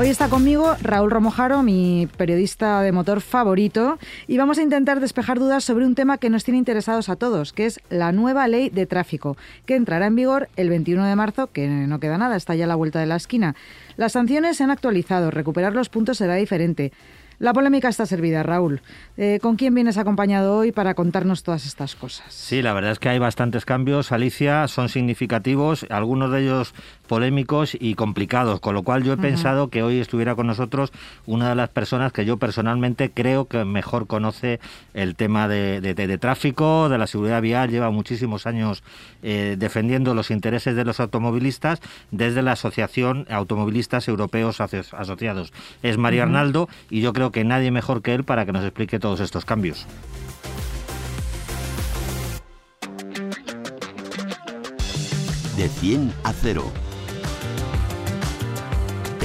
Hoy está conmigo Raúl Romojaro, mi periodista de motor favorito, y vamos a intentar despejar dudas sobre un tema que nos tiene interesados a todos, que es la nueva ley de tráfico, que entrará en vigor el 21 de marzo, que no queda nada, está ya a la vuelta de la esquina. Las sanciones se han actualizado, recuperar los puntos será diferente. La polémica está servida, Raúl. Eh, ¿Con quién vienes acompañado hoy para contarnos todas estas cosas? Sí, la verdad es que hay bastantes cambios, Alicia, son significativos, algunos de ellos polémicos y complicados, con lo cual yo he pensado que hoy estuviera con nosotros una de las personas que yo personalmente creo que mejor conoce el tema de, tráfico, de la seguridad vial, lleva muchísimos años eh, defendiendo los intereses de los automovilistas desde la Asociación Automovilistas Europeos Asociados. Es María Arnaldo y yo creo que nadie mejor que él para que nos explique todos estos cambios. De 100 a 0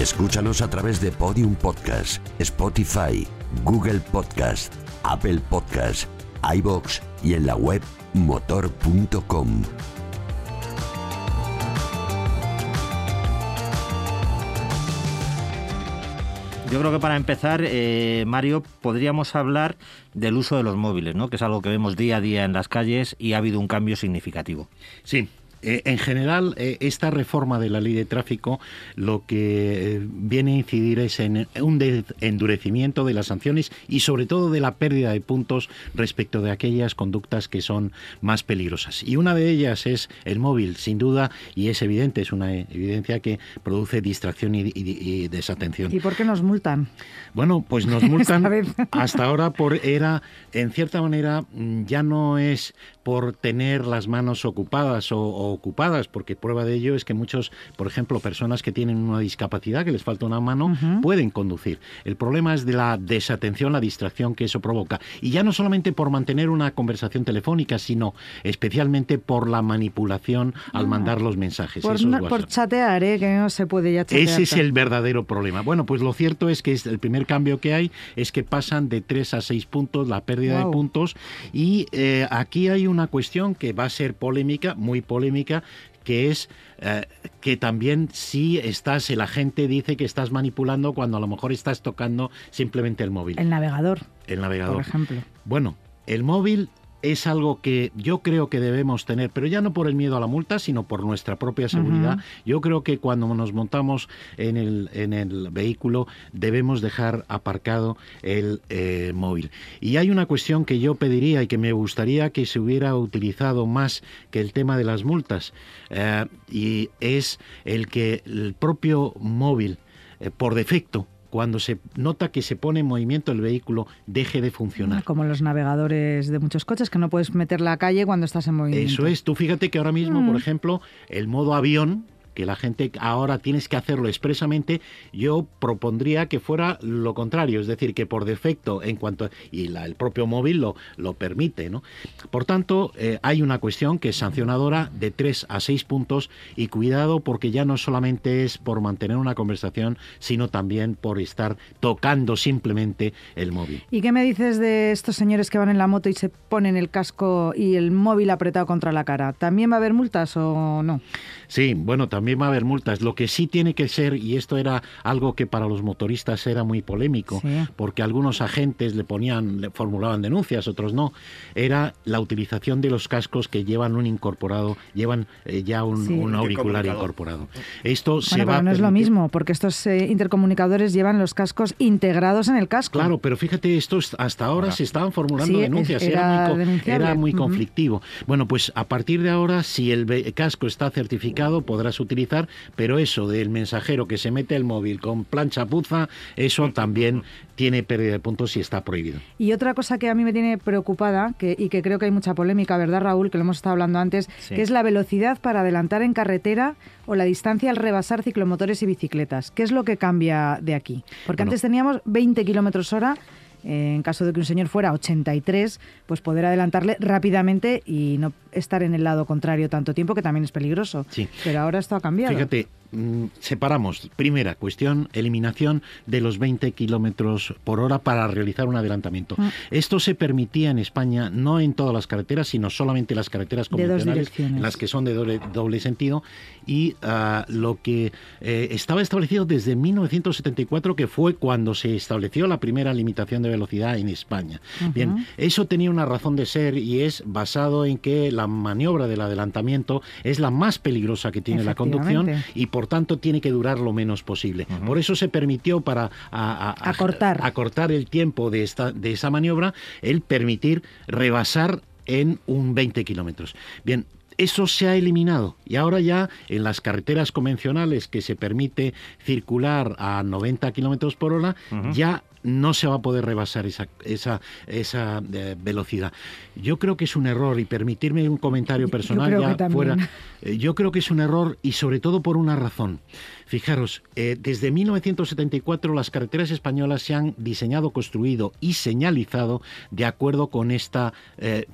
Escúchanos a través de Podium Podcast, Spotify, Google Podcast, Apple Podcast, iBox y en la web motor.com. Yo creo que para empezar, eh, Mario, podríamos hablar del uso de los móviles, ¿no? que es algo que vemos día a día en las calles y ha habido un cambio significativo. Sí, eh, en general, eh, esta reforma de la ley de tráfico lo que eh, viene a incidir es en un endurecimiento de las sanciones y sobre todo de la pérdida de puntos respecto de aquellas conductas que son más peligrosas. Y una de ellas es el móvil, sin duda, y es evidente, es una evidencia que produce distracción y, desatención. ¿Y por qué nos multan? Bueno, pues nos multan hasta ahora por era, en cierta manera, ya no es por tener las manos ocupadas o, ocupadas, porque prueba de ello es que muchos, por ejemplo, personas que tienen una discapacidad, que les falta una mano, pueden conducir. El problema es de la desatención, la distracción que eso provoca. Y ya no solamente por mantener una conversación telefónica, sino especialmente por la manipulación al ah. mandar los mensajes. Por, por chatear, ¿eh? que no se puede ya chatear. Ese es el verdadero problema. Bueno, pues lo cierto es que el primer cambio que hay es que pasan de 3 a 6 puntos la pérdida de puntos y eh, aquí hay un una cuestión que va a ser polémica, muy polémica, que es eh, que también si estás, el agente dice que estás manipulando cuando a lo mejor estás tocando simplemente el móvil. El navegador. El navegador. Por ejemplo. Bueno, el móvil es algo que yo creo que debemos tener, pero ya no por el miedo a la multa, sino por nuestra propia seguridad. Yo creo que cuando nos montamos en el, en el vehículo debemos dejar aparcado el eh, móvil. Y hay una cuestión que yo pediría y que me gustaría que se hubiera utilizado más que el tema de las multas, eh, y es el que el propio móvil, eh, por defecto, cuando se nota que se pone en movimiento el vehículo, deje de funcionar. Como los navegadores de muchos coches, que no puedes meter la calle cuando estás en movimiento. Eso es. Tú fíjate que ahora mismo, por mm. ejemplo, el modo avión, que la gente ahora tienes que hacerlo expresamente, yo propondría que fuera lo contrario, es decir, que por defecto, en cuanto y el propio móvil lo, lo permite, ¿no? Por tanto, eh, hay una cuestión que es sancionadora de 3 a 6 puntos y cuidado porque ya no solamente es por mantener una conversación, sino también por estar tocando simplemente el móvil. ¿Y qué me dices de estos señores que van en la moto y se ponen el casco y el móvil apretado contra la cara? ¿También va a haber multas o no? Sí, bueno, también también va a haber multas. Lo que sí tiene que ser, y esto era algo que para los motoristas era muy polémico, porque algunos agentes le ponían, le formulaban denuncias, otros no, era la utilización de los cascos que llevan un incorporado, llevan eh, ya un, auricular incorporado. Esto se va no es lo mismo, porque estos eh, intercomunicadores llevan los cascos integrados en el casco. Claro, pero fíjate, estos hasta ahora se estaban formulando denuncias, era, era, muy, conflictivo. Bueno, pues a partir de ahora, si el casco está certificado, podrás utilizar utilizar, pero eso del mensajero que se mete el móvil con plancha puza, eso también tiene pérdida de puntos y está prohibido. Y otra cosa que a mí me tiene preocupada que, y que creo que hay mucha polémica, ¿verdad, Raúl? Que lo hemos estado hablando antes, que es la velocidad para adelantar en carretera o la distancia al rebasar ciclomotores y bicicletas. ¿Qué es lo que cambia de aquí? Porque antes teníamos 20 kilómetros hora en caso de que un señor fuera 83, pues poder adelantarle rápidamente y no estar en el lado contrario tanto tiempo, que también es peligroso. Sí. Pero ahora esto ha cambiado. Fíjate, separamos. Primera cuestión, eliminación de los 20 kilómetros por hora para realizar un adelantamiento. Mm. Esto se permitía en España no en todas las carreteras, sino solamente las carreteras convencionales, las que son de doble, doble sentido. Y ah, lo que eh, estaba establecido desde 1974, que fue cuando se estableció la primera limitación de velocidad en España. Bien, eso tenía una razón de ser y es basado en que la maniobra del adelantamiento es la más peligrosa que tiene la conducción y por tanto tiene que durar lo menos posible. Por eso se permitió para a- a- Acortar. acortar el tiempo de, esta, de esa maniobra el permitir rebasar en un 20 kilómetros. Bien, eso se ha eliminado y ahora ya en las carreteras convencionales que se permite circular a 90 kilómetros por hora ya no se va a poder rebasar esa, esa, esa eh, velocidad. Yo creo que es un error y permitirme un comentario personal ya fuera. eh, yo creo que es un error y sobre todo por una razón. Fijaros, eh, desde 1974 las carreteras españolas se han diseñado, construido y señalizado de acuerdo con, esta,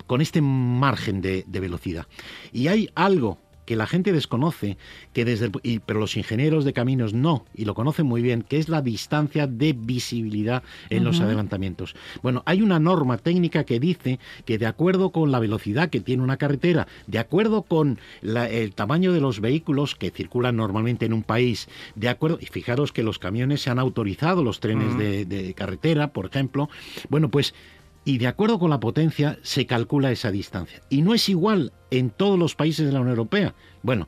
con este margen de, de velocidad. Y hay algo que la gente desconoce, que desde el- y- pero los ingenieros de caminos no, y lo conocen muy bien, que es la distancia de visibilidad en los adelantamientos. Bueno, hay una norma técnica que dice que de acuerdo con la velocidad que tiene una carretera, de acuerdo con la- el tamaño de los vehículos que circulan normalmente en un país, de acuerdo, y fijaros que los camiones se han autorizado, los trenes de, de carretera, por ejemplo, bueno, pues y de acuerdo con la potencia se calcula esa distancia. Y no es igual en todos los países de la Unión Europea. Bueno,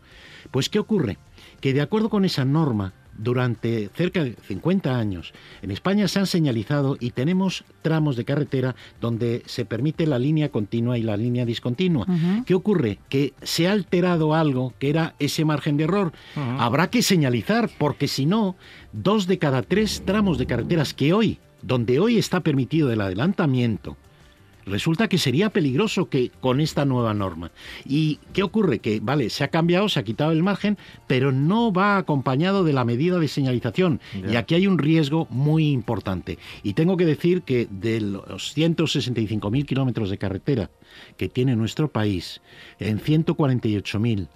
pues ¿qué ocurre? Que de acuerdo con esa norma, durante cerca de 50 años, en España se han señalizado y tenemos tramos de carretera donde se permite la línea continua y la línea discontinua. ¿Qué ocurre? Que se ha alterado algo que era ese margen de error. Habrá que señalizar, porque si no, dos de cada tres tramos de carreteras que hoy donde hoy está permitido el adelantamiento, resulta que sería peligroso que con esta nueva norma. ¿Y qué ocurre? Que, vale, se ha cambiado, se ha quitado el margen, pero no va acompañado de la medida de señalización. Y aquí hay un riesgo muy importante. Y tengo que decir que de los 165.000 kilómetros de carretera que tiene nuestro país, en 148.000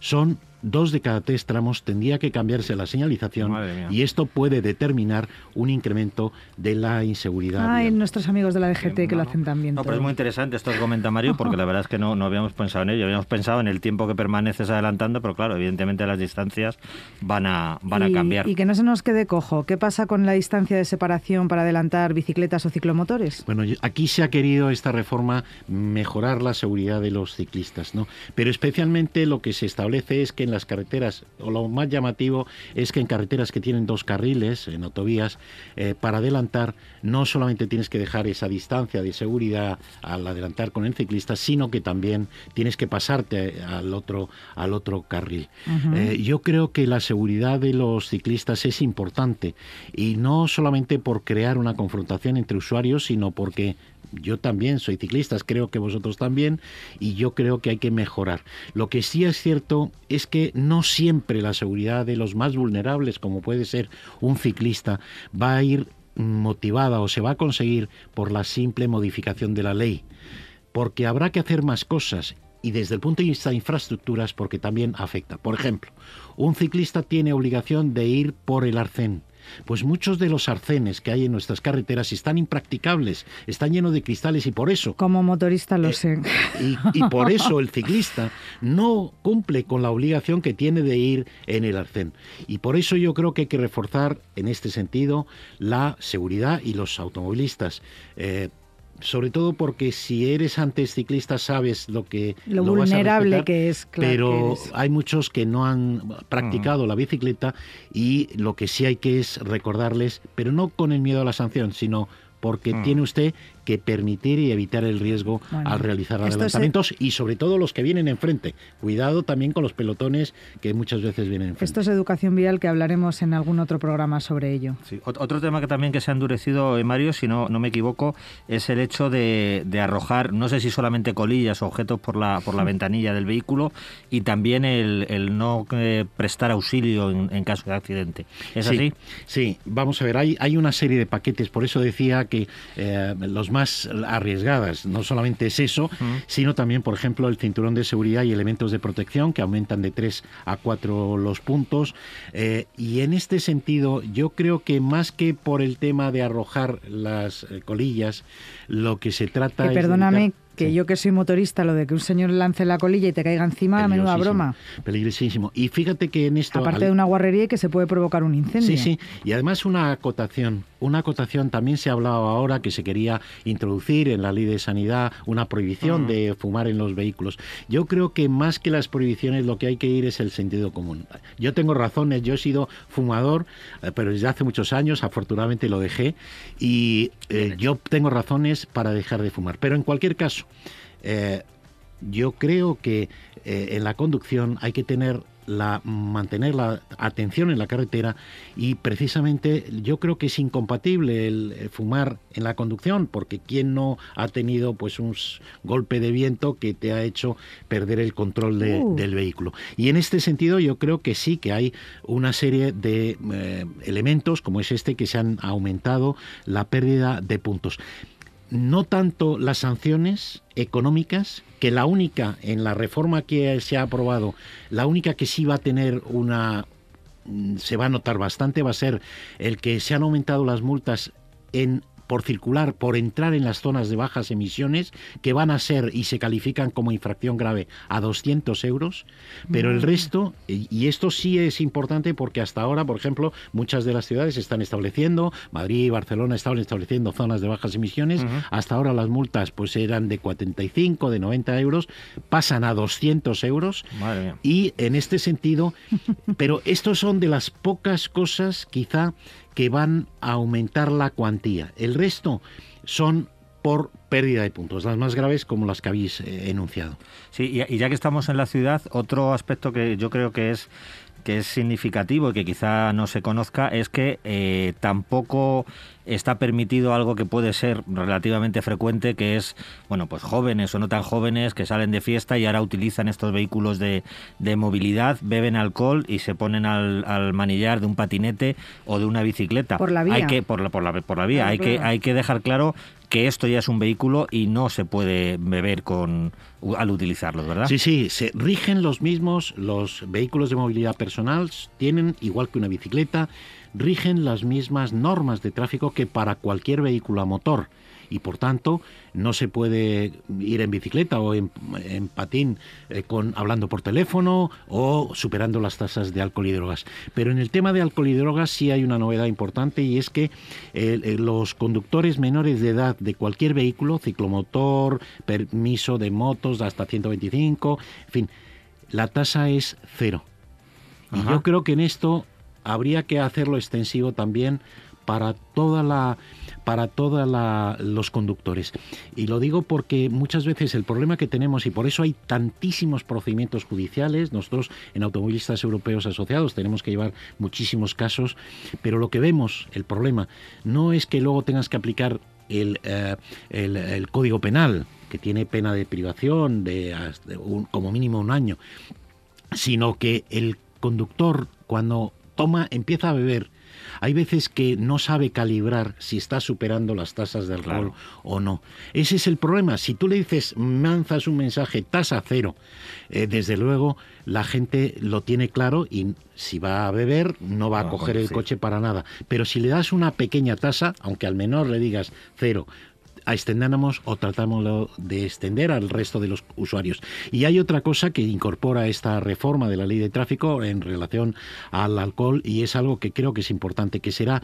son dos de cada tres tramos tendría que cambiarse la señalización y esto puede determinar un incremento de la inseguridad. Ay, vial. nuestros amigos de la DGT que lo hacen también. No, pero es muy interesante esto que comenta Mario, porque la verdad es que no, no habíamos pensado en ello. Habíamos pensado en el tiempo que permaneces adelantando, pero claro, evidentemente las distancias van a, van a Y- cambiar. Y que no se nos quede cojo. ¿Qué pasa con la distancia de separación para adelantar bicicletas o ciclomotores? Bueno, aquí se ha querido esta reforma mejorar la seguridad de los ciclistas, ¿no? Pero especialmente lo que se establece es que en las carreteras, o lo más llamativo es que en carreteras que tienen dos carriles, en autovías, eh, para adelantar no solamente tienes que dejar esa distancia de seguridad al adelantar con el ciclista, sino que también tienes que pasarte al otro, al otro carril. Eh, yo creo que la seguridad de los ciclistas es importante y no solamente por crear una confrontación entre usuarios, sino porque yo también soy ciclista, creo que vosotros también, y yo creo que hay que mejorar. Lo que sí es cierto es que no siempre la seguridad de los más vulnerables, como puede ser un ciclista, va a ir motivada o se va a conseguir por la simple modificación de la ley porque habrá que hacer más cosas y desde el punto de vista de infraestructuras porque también afecta. Por ejemplo, un ciclista tiene obligación de ir por el arcén. Pues muchos de los arcenes que hay en nuestras carreteras están impracticables, están llenos de cristales y por eso Como motorista lo Eh, sé. y, y por eso el ciclista no cumple con la obligación que tiene de ir en el arcén. Y por eso yo creo que hay que reforzar en este sentido la seguridad y los automovilistas. Eh, sobre todo porque si eres antes ciclista sabes lo que Lo vas a vulnerable que es, claro. pero que hay muchos que no han practicado la bicicleta y lo que sí hay que es recordarles, pero no con el miedo a la sanción, sino porque tiene usted que permitir y evitar el riesgo Bueno, al realizar se- adelantamientos y sobre todo los que vienen enfrente. Cuidado también con los pelotones que muchas veces vienen enfrente. Esto es educación vial que hablaremos en algún otro programa sobre ello. Sí. Ot- Otro tema que también que se ha endurecido, eh, Mario, si no, no me equivoco, es el hecho de, de arrojar, no sé si solamente colillas o objetos por la, por la ventanilla del vehículo y también el, el no eh, prestar auxilio en, en caso de accidente. ¿Es sí, así? Sí, vamos a ver, hay, hay una serie de paquetes, por eso decía que eh, los más arriesgadas, no solamente es eso, sino también, por ejemplo, el cinturón de seguridad y elementos de protección que aumentan de 3 a 4 los puntos. eh, y en este sentido, yo creo que más que por el tema de arrojar las eh, colillas, lo que se trata Que es perdóname que Sí. yo que soy motorista, lo de que un señor lance la colilla y te caiga encima, menuda Peligrosísimo, broma. Peligrosísimo. Y fíjate que en esto... Aparte al- de una guarrería y que se puede provocar un incendio. Sí, sí. Y además una acotación. Una acotación también se ha hablado ahora que se quería introducir en la ley de sanidad una prohibición de fumar en los vehículos. Yo creo que más que las prohibiciones lo que hay que ir es el sentido común. Yo tengo razones, yo he sido fumador, eh, pero desde hace muchos años, afortunadamente lo dejé, y eh, yo tengo razones para dejar de fumar. Pero en cualquier caso, eh, yo creo que eh, en la conducción hay que tener la mantener la atención en la carretera y precisamente yo creo que es incompatible el, eh, fumar en la conducción porque quién no ha tenido pues un golpe de viento que te ha hecho perder el control de- Uh. del vehículo y en este sentido yo creo que sí que hay una serie de eh, elementos como es este que se han aumentado la pérdida de puntos no tanto las sanciones económicas, que la única en la reforma que se ha aprobado, la única que sí va a tener una mm, se va a notar bastante va a ser el que se han aumentado las multas en por circular, por entrar en las zonas de bajas emisiones, que van a ser y se califican como infracción grave a 200 euros, pero el resto, y esto sí es importante porque hasta ahora, por ejemplo, muchas de las ciudades están estableciendo, Madrid y Barcelona estaban estableciendo zonas de bajas emisiones, hasta ahora las multas pues eran de 45, de 90 euros, pasan a 200 euros, Madre mía. y en este sentido, pero estos son de las pocas cosas quizá que van a aumentar la cuantía. El resto son por pérdida de puntos, las más graves como las que habéis eh, enunciado. Sí, y, y ya que estamos en la ciudad, otro aspecto que yo creo que es que es significativo y que quizá no se conozca es que eh, tampoco está permitido algo que puede ser relativamente frecuente, que es, bueno, pues jóvenes o no tan jóvenes que salen de fiesta y ahora utilizan estos vehículos de, de movilidad, beben alcohol y se ponen al, al manillar de un patinete o de una bicicleta. Por la vía. Hay que, por la, por la, por la vía. Claro, hay, que, hay que dejar claro que esto ya es un vehículo y no se puede beber con al utilizarlo, ¿verdad? Sí, sí, se rigen los mismos, los vehículos de movilidad personal tienen, igual que una bicicleta, rigen las mismas normas de tráfico que para cualquier vehículo a motor. Y por tanto, no se puede ir en bicicleta o en, en patín eh, con, hablando por teléfono o superando las tasas de alcohol y drogas. Pero en el tema de alcohol y drogas sí hay una novedad importante y es que eh, eh, los conductores menores de edad de cualquier vehículo, ciclomotor, permiso de motos hasta 125, en fin, la tasa es cero. Y yo creo que en esto habría que hacerlo extensivo también para toda la para todos los conductores. Y lo digo porque muchas veces el problema que tenemos, y por eso hay tantísimos procedimientos judiciales, nosotros en Automovilistas Europeos Asociados tenemos que llevar muchísimos casos, pero lo que vemos, el problema, no es que luego tengas que aplicar el, eh, el, Código Penal, que tiene pena de privación de, como mínimo un año, sino que el conductor cuando toma empieza a beber hay veces que no sabe calibrar si está superando las tasas de alcohol Claro. o no. Ese es el problema. Si tú le dices, lanzas un mensaje tasa cero, eh, desde luego la gente lo tiene claro y si va a beber no va a coger el coche para nada. Pero si le das una pequeña tasa, aunque al menor le digas cero, a extendamos o tratamos de extender al resto de los usuarios. Y hay otra cosa que incorpora esta reforma de la ley de tráfico en relación al alcohol y es algo que creo que es importante, que será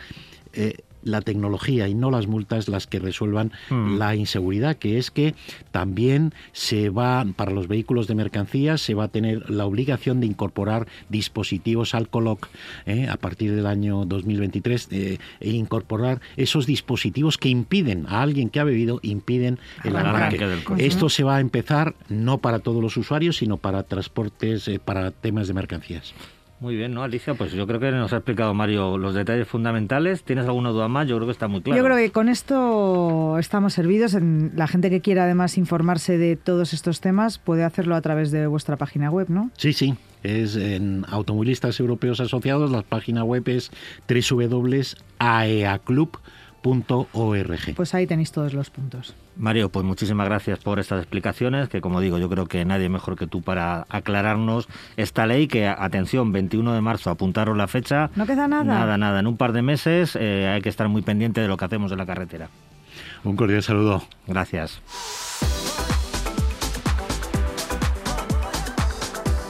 eh, la tecnología y no las multas las que resuelvan Hmm. la inseguridad, que es que también se va, para los vehículos de mercancías, se va a tener la obligación de incorporar dispositivos Alcoloc eh, a partir del año 2023 eh, e incorporar esos dispositivos que impiden a alguien que ha bebido, impiden el. Arranque del coche. Esto se va a empezar no para todos los usuarios, sino para transportes, eh, para temas de mercancías. Muy bien, ¿no, Alicia? Pues yo creo que nos ha explicado Mario los detalles fundamentales. ¿Tienes alguna duda más? Yo creo que está muy claro. Yo creo que con esto estamos servidos. En la gente que quiera además informarse de todos estos temas puede hacerlo a través de vuestra página web, ¿no? Sí, sí. Es en Automovilistas Europeos Asociados, la página web es www.aeaclub.org. Pues ahí tenéis todos los puntos. Mario, pues muchísimas gracias por estas explicaciones, que como digo, yo creo que nadie mejor que tú para aclararnos esta ley, que atención, 21 de marzo, apuntaros la fecha. No queda nada. Nada, nada. En un par de meses eh, hay que estar muy pendiente de lo que hacemos en la carretera. Un cordial saludo. Gracias.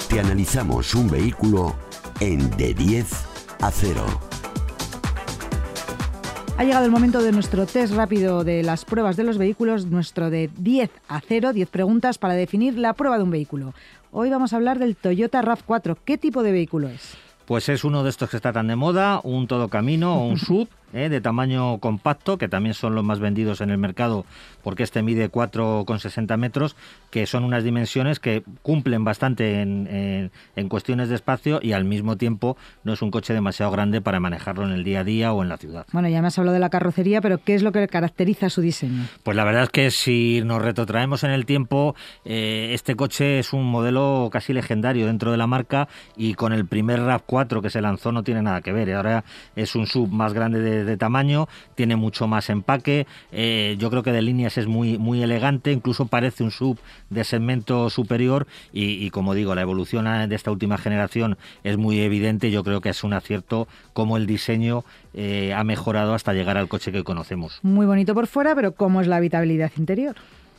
Te analizamos un vehículo en de 10 a 0. Ha llegado el momento de nuestro test rápido de las pruebas de los vehículos, nuestro de 10 a 0, 10 preguntas para definir la prueba de un vehículo. Hoy vamos a hablar del Toyota RAV4. ¿Qué tipo de vehículo es? Pues es uno de estos que está tan de moda, un todocamino o un sub ¿eh? de tamaño compacto, que también son los más vendidos en el mercado porque este mide 4,60 metros, que son unas dimensiones que cumplen bastante en, en- en cuestiones de espacio y al mismo tiempo no es un coche demasiado grande para manejarlo en el día a día o en la ciudad. Bueno, ya me has hablado de la carrocería, pero ¿qué es lo que caracteriza su diseño? Pues la verdad es que si nos retrotraemos en el tiempo, eh, este coche es un modelo casi legendario dentro de la marca y con el primer RAV4 que se lanzó no tiene nada que ver. Ahora es un sub más grande de, de tamaño, tiene mucho más empaque, eh, yo creo que de líneas es muy, muy elegante, incluso parece un sub de segmento superior y, como digo, la evolución de esta última generación es muy evidente. Yo creo que es un acierto cómo el diseño eh, ha mejorado hasta llegar al coche que conocemos. Muy bonito por fuera, pero ¿cómo es la habitabilidad interior?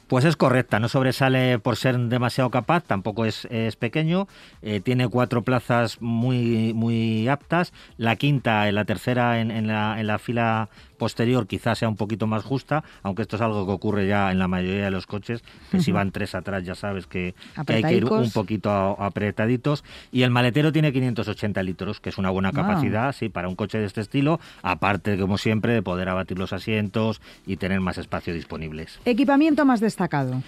Pues es correcta, no sobresale por ser demasiado capaz, tampoco es, es pequeño, eh, tiene cuatro plazas muy, muy aptas, la quinta y la tercera en, en la, en la fila posterior quizás sea un poquito más justa, aunque esto es algo que ocurre ya en la mayoría de los coches, que si van tres atrás ya sabes que, que hay que ir un poquito apretaditos, y el maletero tiene 580 litros, que es una buena Wow. capacidad, sí, para un coche de este estilo, aparte, como siempre, de poder abatir los asientos y tener más espacio disponibles. Equipamiento más destacado destacado?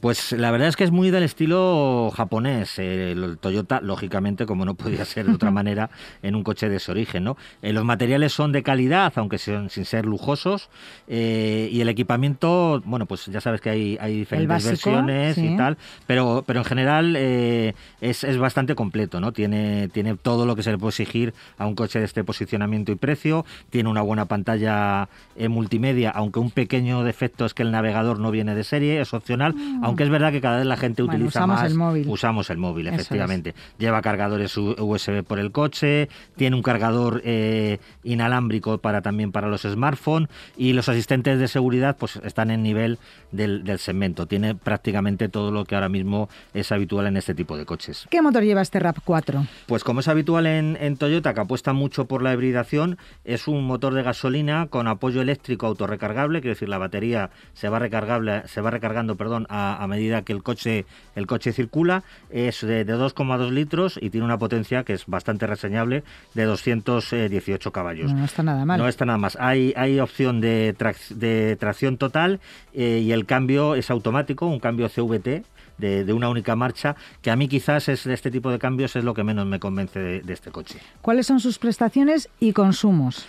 Pues la verdad es que es muy del estilo japonés. Eh, el Toyota, lógicamente, como no podía ser de otra manera, en un coche de ese origen. ¿no? Eh, los materiales son de calidad, aunque son, sin ser lujosos. eh, y el equipamiento, bueno, pues ya sabes que hay, hay diferentes básico, versiones sí. y tal. Pero, pero en general eh, es, es bastante completo. ¿no? Tiene, tiene todo lo que se le puede exigir a un coche de este posicionamiento y precio. Tiene una buena pantalla multimedia, aunque un pequeño defecto es que el navegador no viene de serie, es opcional. Aunque es verdad que cada vez la gente. Bueno, utiliza usamos más. el móvil. Usamos el móvil, Eso es. efectivamente. Lleva cargadores USB por el coche, tiene un cargador eh, inalámbrico para también para los smartphones y los asistentes de seguridad pues están en nivel del, del segmento. Tiene prácticamente todo lo que ahora mismo es habitual en este tipo de coches. ¿Qué motor lleva este RAV4? Pues como es habitual en, en Toyota, que apuesta mucho por la hibridación, es un motor de gasolina con apoyo eléctrico autorrecargable, quiero decir, la batería se va recargable, se va recargando, perdón, a, a medida que el coche, el coche circula. Es de, de 2,2 litros y tiene una potencia que es bastante reseñable de 218 caballos. No, no está nada mal. No está nada más. Hay, hay opción de, trac- de tracción total eh, y el cambio es automático, un cambio CVT. De, de una única marcha, que a mí quizás es de este tipo de cambios es lo que menos me convence de, de este coche. ¿Cuáles son sus prestaciones y consumos?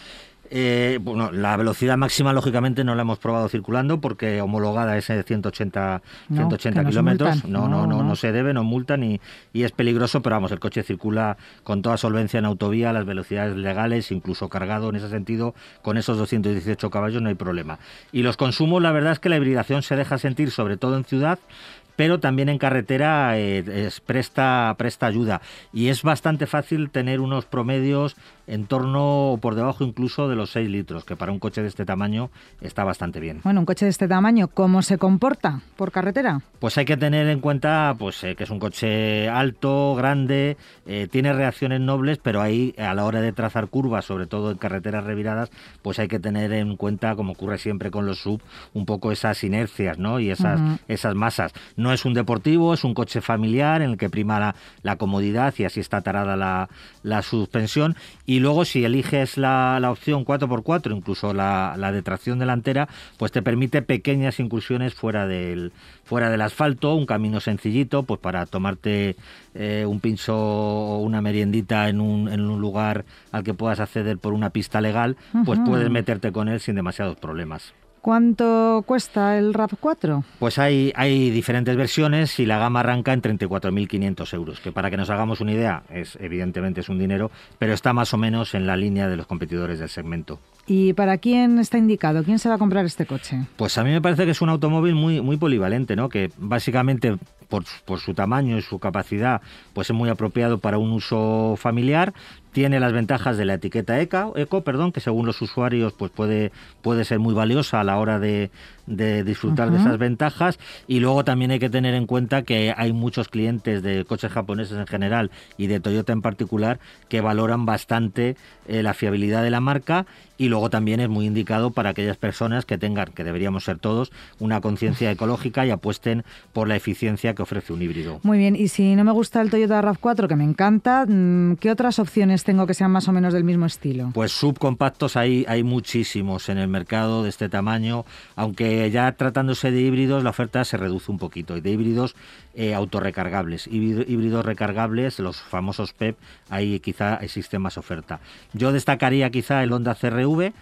Eh, bueno, la velocidad máxima, lógicamente, no la hemos probado circulando porque homologada es de 180, No, 180 que nos kilómetros. No, no, No, no, no. no se debe, no multan y, y es peligroso, pero vamos, el coche circula con toda solvencia en autovía, las velocidades legales, incluso cargado en ese sentido, con esos 218 caballos no hay problema. Y los consumos, la verdad es que la hibridación se deja sentir, sobre todo en ciudad, pero también en carretera eh, es- presta, presta ayuda. Y es bastante fácil tener unos promedios en torno o por debajo incluso de los 6 litros, que para un coche de este tamaño está bastante bien. Bueno, un coche de este tamaño, ¿cómo se comporta por carretera? Pues hay que tener en cuenta pues, eh, que es un coche alto, grande, eh, tiene reacciones nobles, pero ahí a la hora de trazar curvas, sobre todo en carreteras reviradas, pues hay que tener en cuenta, como ocurre siempre con los sub, un poco esas inercias ¿no? y esas, esas masas. No es un deportivo, es un coche familiar en el que prima la, la comodidad y así está tarada la, la suspensión. Y luego si eliges la, la opción 4x4, incluso la, la de tracción delantera, pues te permite pequeñas incursiones fuera del, fuera del asfalto, un camino sencillito, pues para tomarte eh, un pincho o una meriendita en un, en un lugar al que puedas acceder por una pista legal, pues puedes meterte con él sin demasiados problemas. ¿Cuánto cuesta el RAV4? Pues hay, hay diferentes versiones y la gama arranca en 34.500 euros, que para que nos hagamos una idea, es evidentemente es un dinero, pero está más o menos en la línea de los competidores del segmento. ¿Y para quién está indicado? ¿Quién se va a comprar este coche? Pues a mí me parece que es un automóvil muy, muy polivalente, ¿no? Que básicamente por, por, su tamaño y su capacidad, pues es muy apropiado para un uso familiar. Tiene las ventajas de la etiqueta ECO, eco perdón, que según los usuarios pues puede, puede ser muy valiosa a la hora de, de disfrutar uh -huh. de esas ventajas. Y luego también hay que tener en cuenta que hay muchos clientes de coches japoneses en general y de Toyota en particular que valoran bastante eh, la fiabilidad de la marca y luego también es muy indicado para aquellas personas que tengan, que deberíamos ser todos, una conciencia ecológica y apuesten por la eficiencia que ofrece un híbrido. Muy bien, y si no me gusta el Toyota RAV4, que me encanta, mm, ¿qué otras opciones tengo que sean más o menos del mismo estilo? Pues subcompactos hay, hay muchísimos en el mercado de este tamaño, aunque ya tratándose de híbridos la oferta se reduce un poquito, y de híbridos eh, autorrecargables, híbridos recargables, los famosos PEP, ahí quizá existe más oferta. Yo destacaría quizá el Honda CRV,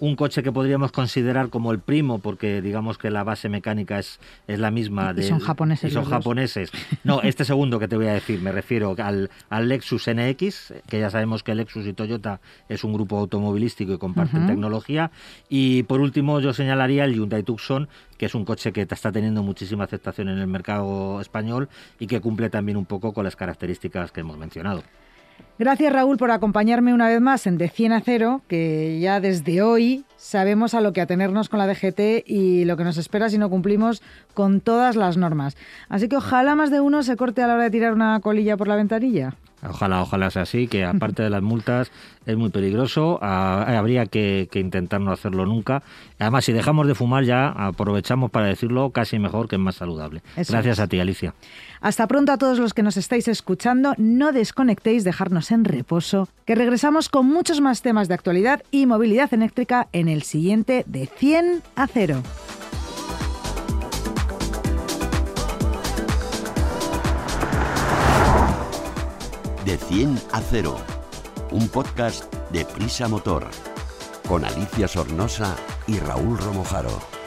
un coche que podríamos considerar como el primo, porque digamos que la base mecánica es, es la misma. De, y son japoneses. Y son japoneses. No, este segundo que te voy a decir, me refiero al, al, Lexus NX, que ya sabemos que Lexus y Toyota es un grupo automovilístico y comparten uh -huh. tecnología. Y por último, yo señalaría el Hyundai Tucson, que es un coche que está teniendo muchísima aceptación en el mercado español y que cumple también un poco con las características que hemos mencionado. Gracias Raúl por acompañarme una vez más en De 100 a 0, que ya desde hoy sabemos a lo que atenernos con la DGT y lo que nos espera si no cumplimos con todas las normas. Así que ojalá más de uno se corte a la hora de tirar una colilla por la ventanilla. Ojalá, ojalá sea así, que aparte de las multas es muy peligroso, a, habría que, que, intentar no hacerlo nunca. Además, si dejamos de fumar ya, aprovechamos para decirlo casi mejor que es más saludable. Eso Gracias es. a ti, Alicia. Hasta pronto a todos los que nos estáis escuchando. No desconectéis, dejarnos en reposo, que regresamos con muchos más temas de actualidad y movilidad eléctrica en el siguiente de 100 a 0. De 100 a 0, un podcast de Prisa Motor, con Alicia Sornosa y Raúl Romojaro.